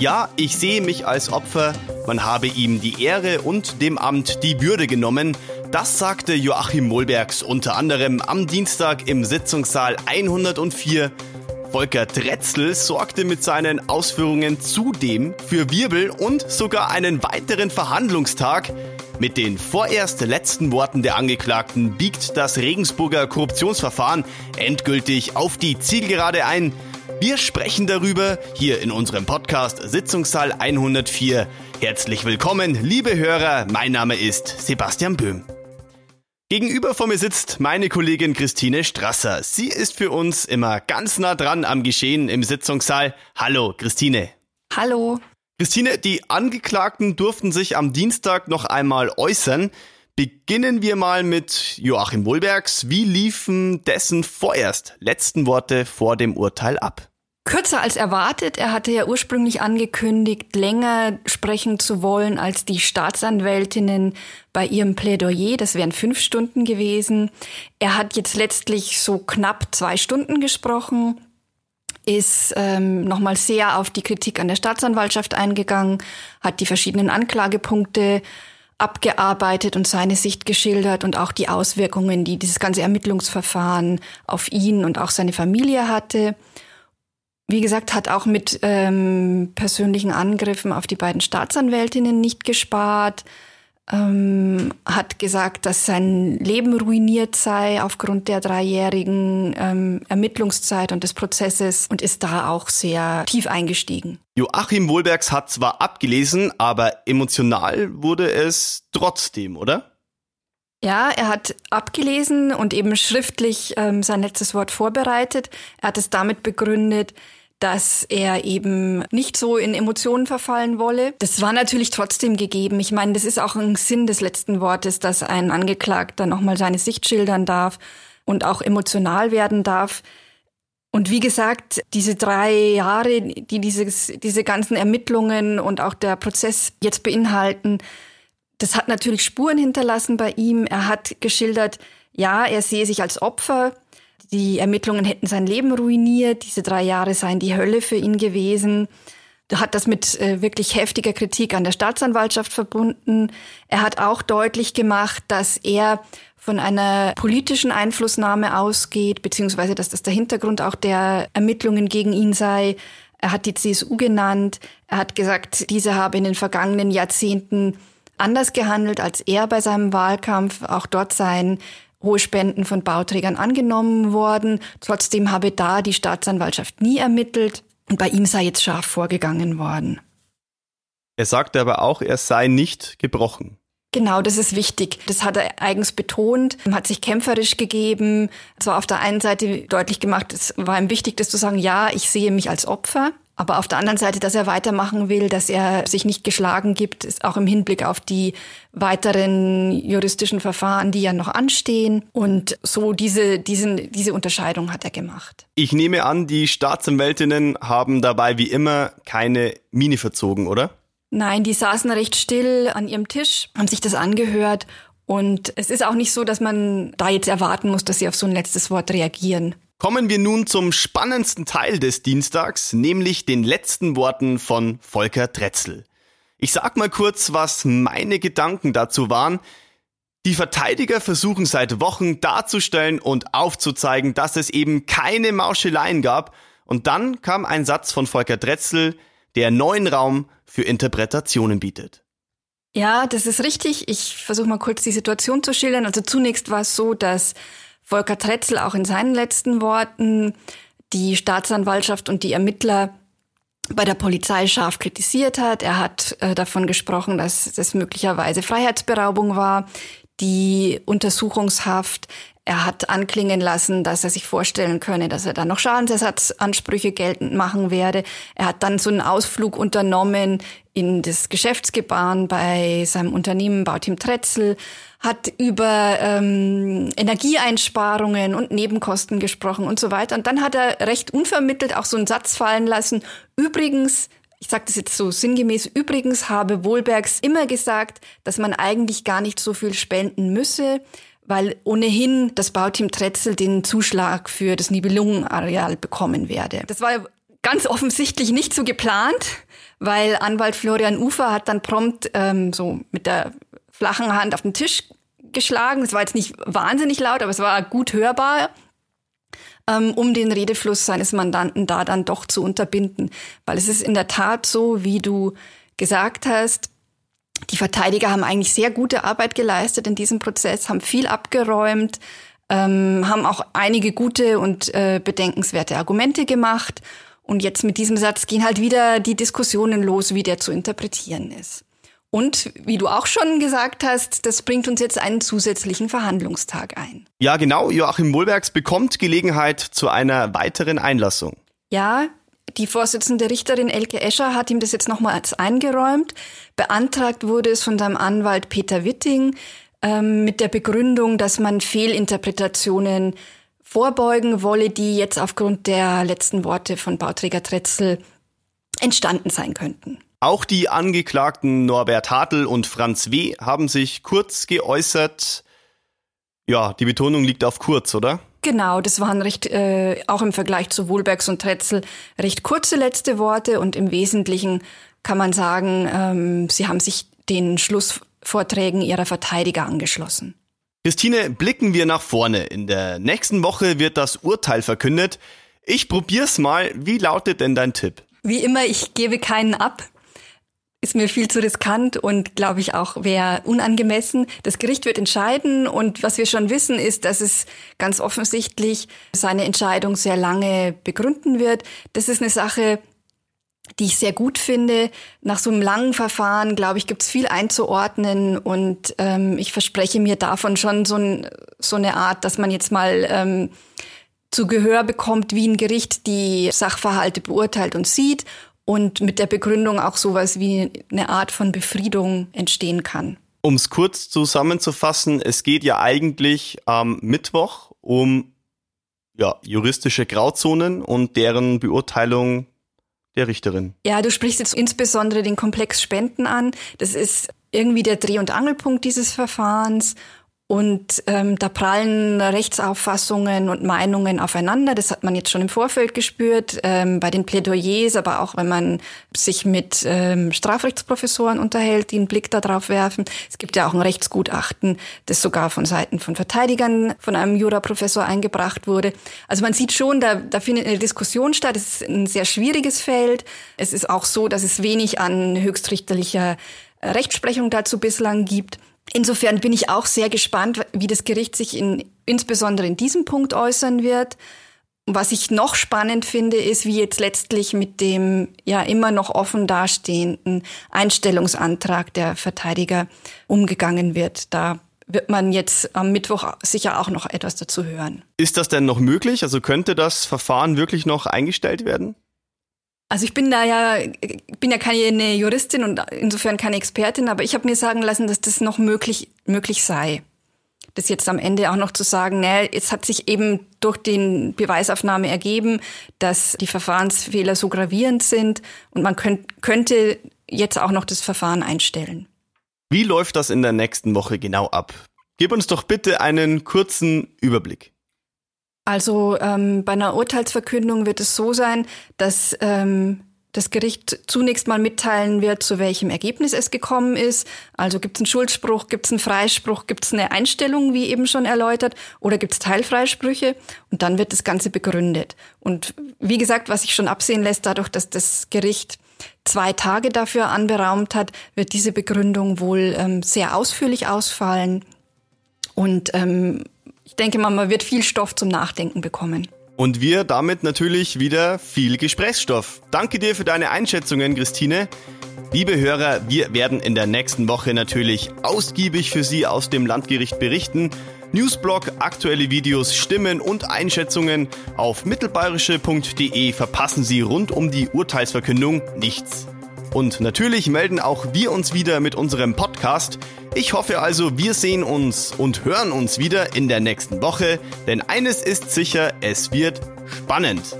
Ja, ich sehe mich als Opfer, man habe ihm die Ehre und dem Amt die Würde genommen. Das sagte Joachim Mohlbergs unter anderem am Dienstag im Sitzungssaal 104 Volker Dretzel sorgte mit seinen Ausführungen zudem für Wirbel und sogar einen weiteren Verhandlungstag. Mit den vorerst letzten Worten der Angeklagten biegt das Regensburger Korruptionsverfahren endgültig auf die Zielgerade ein. Wir sprechen darüber hier in unserem Podcast Sitzungssaal 104. Herzlich willkommen, liebe Hörer. Mein Name ist Sebastian Böhm. Gegenüber von mir sitzt meine Kollegin Christine Strasser. Sie ist für uns immer ganz nah dran am Geschehen im Sitzungssaal. Hallo, Christine. Hallo. Christine, die Angeklagten durften sich am Dienstag noch einmal äußern. Beginnen wir mal mit Joachim Wohlbergs. Wie liefen dessen vorerst letzten Worte vor dem Urteil ab? Kürzer als erwartet. Er hatte ja ursprünglich angekündigt, länger sprechen zu wollen als die Staatsanwältinnen bei ihrem Plädoyer. Das wären fünf Stunden gewesen. Er hat jetzt letztlich so knapp zwei Stunden gesprochen, ist ähm, nochmal sehr auf die Kritik an der Staatsanwaltschaft eingegangen, hat die verschiedenen Anklagepunkte abgearbeitet und seine Sicht geschildert und auch die Auswirkungen, die dieses ganze Ermittlungsverfahren auf ihn und auch seine Familie hatte wie gesagt, hat auch mit ähm, persönlichen Angriffen auf die beiden Staatsanwältinnen nicht gespart, ähm, hat gesagt, dass sein Leben ruiniert sei aufgrund der dreijährigen ähm, Ermittlungszeit und des Prozesses und ist da auch sehr tief eingestiegen. Joachim Wohlbergs hat zwar abgelesen, aber emotional wurde es trotzdem, oder? Ja, er hat abgelesen und eben schriftlich ähm, sein letztes Wort vorbereitet. Er hat es damit begründet, dass er eben nicht so in Emotionen verfallen wolle. Das war natürlich trotzdem gegeben. Ich meine, das ist auch ein Sinn des letzten Wortes, dass ein Angeklagter nochmal seine Sicht schildern darf und auch emotional werden darf. Und wie gesagt, diese drei Jahre, die dieses, diese ganzen Ermittlungen und auch der Prozess jetzt beinhalten, das hat natürlich Spuren hinterlassen bei ihm. Er hat geschildert, ja, er sehe sich als Opfer die Ermittlungen hätten sein Leben ruiniert, diese drei Jahre seien die Hölle für ihn gewesen. Er hat das mit äh, wirklich heftiger Kritik an der Staatsanwaltschaft verbunden. Er hat auch deutlich gemacht, dass er von einer politischen Einflussnahme ausgeht, beziehungsweise dass das der Hintergrund auch der Ermittlungen gegen ihn sei. Er hat die CSU genannt. Er hat gesagt, diese habe in den vergangenen Jahrzehnten anders gehandelt als er bei seinem Wahlkampf. Auch dort seien hohe Spenden von Bauträgern angenommen worden. Trotzdem habe da die Staatsanwaltschaft nie ermittelt und bei ihm sei jetzt scharf vorgegangen worden. Er sagte aber auch, er sei nicht gebrochen. Genau, das ist wichtig. Das hat er eigens betont, hat sich kämpferisch gegeben. Zwar auf der einen Seite deutlich gemacht, es war ihm wichtig, das zu sagen, ja, ich sehe mich als Opfer. Aber auf der anderen Seite, dass er weitermachen will, dass er sich nicht geschlagen gibt, ist auch im Hinblick auf die weiteren juristischen Verfahren, die ja noch anstehen. Und so diese, diesen, diese Unterscheidung hat er gemacht. Ich nehme an, die Staatsanwältinnen haben dabei wie immer keine Mine verzogen, oder? Nein, die saßen recht still an ihrem Tisch, haben sich das angehört. Und es ist auch nicht so, dass man da jetzt erwarten muss, dass sie auf so ein letztes Wort reagieren. Kommen wir nun zum spannendsten Teil des Dienstags, nämlich den letzten Worten von Volker Dretzel. Ich sag mal kurz, was meine Gedanken dazu waren. Die Verteidiger versuchen seit Wochen darzustellen und aufzuzeigen, dass es eben keine Mauscheleien gab. Und dann kam ein Satz von Volker Dretzel, der neuen Raum für Interpretationen bietet. Ja, das ist richtig. Ich versuche mal kurz die Situation zu schildern. Also zunächst war es so, dass Volker Tretzel auch in seinen letzten Worten die Staatsanwaltschaft und die Ermittler bei der Polizei scharf kritisiert hat. Er hat äh, davon gesprochen, dass das möglicherweise Freiheitsberaubung war, die Untersuchungshaft. Er hat anklingen lassen, dass er sich vorstellen könne, dass er dann noch Schadensersatzansprüche geltend machen werde. Er hat dann so einen Ausflug unternommen in das Geschäftsgebaren bei seinem Unternehmen Bauteam Tretzel, hat über ähm, Energieeinsparungen und Nebenkosten gesprochen und so weiter. Und dann hat er recht unvermittelt auch so einen Satz fallen lassen. Übrigens, ich sage das jetzt so sinngemäß, übrigens habe Wohlbergs immer gesagt, dass man eigentlich gar nicht so viel spenden müsse, weil ohnehin das Bauteam Tretzel den Zuschlag für das Nibelungenareal bekommen werde. Das war ganz offensichtlich nicht so geplant, weil Anwalt Florian Ufer hat dann prompt ähm, so mit der flachen Hand auf den Tisch geschlagen. Es war jetzt nicht wahnsinnig laut, aber es war gut hörbar, ähm, um den Redefluss seines Mandanten da dann doch zu unterbinden. Weil es ist in der Tat so, wie du gesagt hast, die Verteidiger haben eigentlich sehr gute Arbeit geleistet in diesem Prozess, haben viel abgeräumt, ähm, haben auch einige gute und äh, bedenkenswerte Argumente gemacht. Und jetzt mit diesem Satz gehen halt wieder die Diskussionen los, wie der zu interpretieren ist. Und wie du auch schon gesagt hast, das bringt uns jetzt einen zusätzlichen Verhandlungstag ein. Ja, genau. Joachim Wohlbergs bekommt Gelegenheit zu einer weiteren Einlassung. Ja, die Vorsitzende Richterin Elke Escher hat ihm das jetzt nochmals eingeräumt. Beantragt wurde es von seinem Anwalt Peter Witting ähm, mit der Begründung, dass man Fehlinterpretationen vorbeugen wolle, die jetzt aufgrund der letzten Worte von Bauträger Tretzel entstanden sein könnten. Auch die Angeklagten Norbert Hartl und Franz W. haben sich kurz geäußert. Ja, die Betonung liegt auf kurz, oder? Genau, das waren recht, äh, auch im Vergleich zu Wohlbergs und Tretzel, recht kurze letzte Worte und im Wesentlichen kann man sagen, ähm, sie haben sich den Schlussvorträgen ihrer Verteidiger angeschlossen. Christine, blicken wir nach vorne. In der nächsten Woche wird das Urteil verkündet. Ich probier's mal. Wie lautet denn dein Tipp? Wie immer, ich gebe keinen ab ist mir viel zu riskant und glaube ich auch wäre unangemessen. Das Gericht wird entscheiden und was wir schon wissen ist, dass es ganz offensichtlich seine Entscheidung sehr lange begründen wird. Das ist eine Sache, die ich sehr gut finde. Nach so einem langen Verfahren, glaube ich, gibt es viel einzuordnen und ähm, ich verspreche mir davon schon so, ein, so eine Art, dass man jetzt mal ähm, zu Gehör bekommt, wie ein Gericht die Sachverhalte beurteilt und sieht und mit der Begründung auch sowas wie eine Art von Befriedung entstehen kann. Um es kurz zusammenzufassen, es geht ja eigentlich am Mittwoch um ja, juristische Grauzonen und deren Beurteilung der Richterin. Ja, du sprichst jetzt insbesondere den Komplex Spenden an. Das ist irgendwie der Dreh- und Angelpunkt dieses Verfahrens. Und ähm, da prallen Rechtsauffassungen und Meinungen aufeinander. Das hat man jetzt schon im Vorfeld gespürt, ähm, bei den Plädoyers, aber auch wenn man sich mit ähm, Strafrechtsprofessoren unterhält, die einen Blick darauf werfen. Es gibt ja auch ein Rechtsgutachten, das sogar von Seiten von Verteidigern von einem Juraprofessor eingebracht wurde. Also man sieht schon, da, da findet eine Diskussion statt. Es ist ein sehr schwieriges Feld. Es ist auch so, dass es wenig an höchstrichterlicher Rechtsprechung dazu bislang gibt. Insofern bin ich auch sehr gespannt, wie das Gericht sich in, insbesondere in diesem Punkt äußern wird. Was ich noch spannend finde, ist, wie jetzt letztlich mit dem ja immer noch offen dastehenden Einstellungsantrag der Verteidiger umgegangen wird. Da wird man jetzt am Mittwoch sicher auch noch etwas dazu hören. Ist das denn noch möglich? Also könnte das Verfahren wirklich noch eingestellt werden? Also ich bin da ja, bin ja keine Juristin und insofern keine Expertin, aber ich habe mir sagen lassen, dass das noch möglich, möglich sei. Das jetzt am Ende auch noch zu sagen, naja, es hat sich eben durch den Beweisaufnahme ergeben, dass die Verfahrensfehler so gravierend sind und man könnt, könnte jetzt auch noch das Verfahren einstellen. Wie läuft das in der nächsten Woche genau ab? Gib uns doch bitte einen kurzen Überblick. Also ähm, bei einer Urteilsverkündung wird es so sein, dass ähm, das Gericht zunächst mal mitteilen wird, zu welchem Ergebnis es gekommen ist. Also gibt es einen Schuldspruch, gibt es einen Freispruch, gibt es eine Einstellung, wie eben schon erläutert, oder gibt es Teilfreisprüche und dann wird das Ganze begründet. Und wie gesagt, was sich schon absehen lässt, dadurch, dass das Gericht zwei Tage dafür anberaumt hat, wird diese Begründung wohl ähm, sehr ausführlich ausfallen. Und ähm, ich denke mal, man wird viel Stoff zum Nachdenken bekommen. Und wir damit natürlich wieder viel Gesprächsstoff. Danke dir für deine Einschätzungen, Christine. Liebe Hörer, wir werden in der nächsten Woche natürlich ausgiebig für Sie aus dem Landgericht berichten. Newsblog, aktuelle Videos, Stimmen und Einschätzungen auf mittelbayerische.de verpassen Sie rund um die Urteilsverkündung nichts. Und natürlich melden auch wir uns wieder mit unserem Podcast. Ich hoffe also, wir sehen uns und hören uns wieder in der nächsten Woche, denn eines ist sicher, es wird spannend.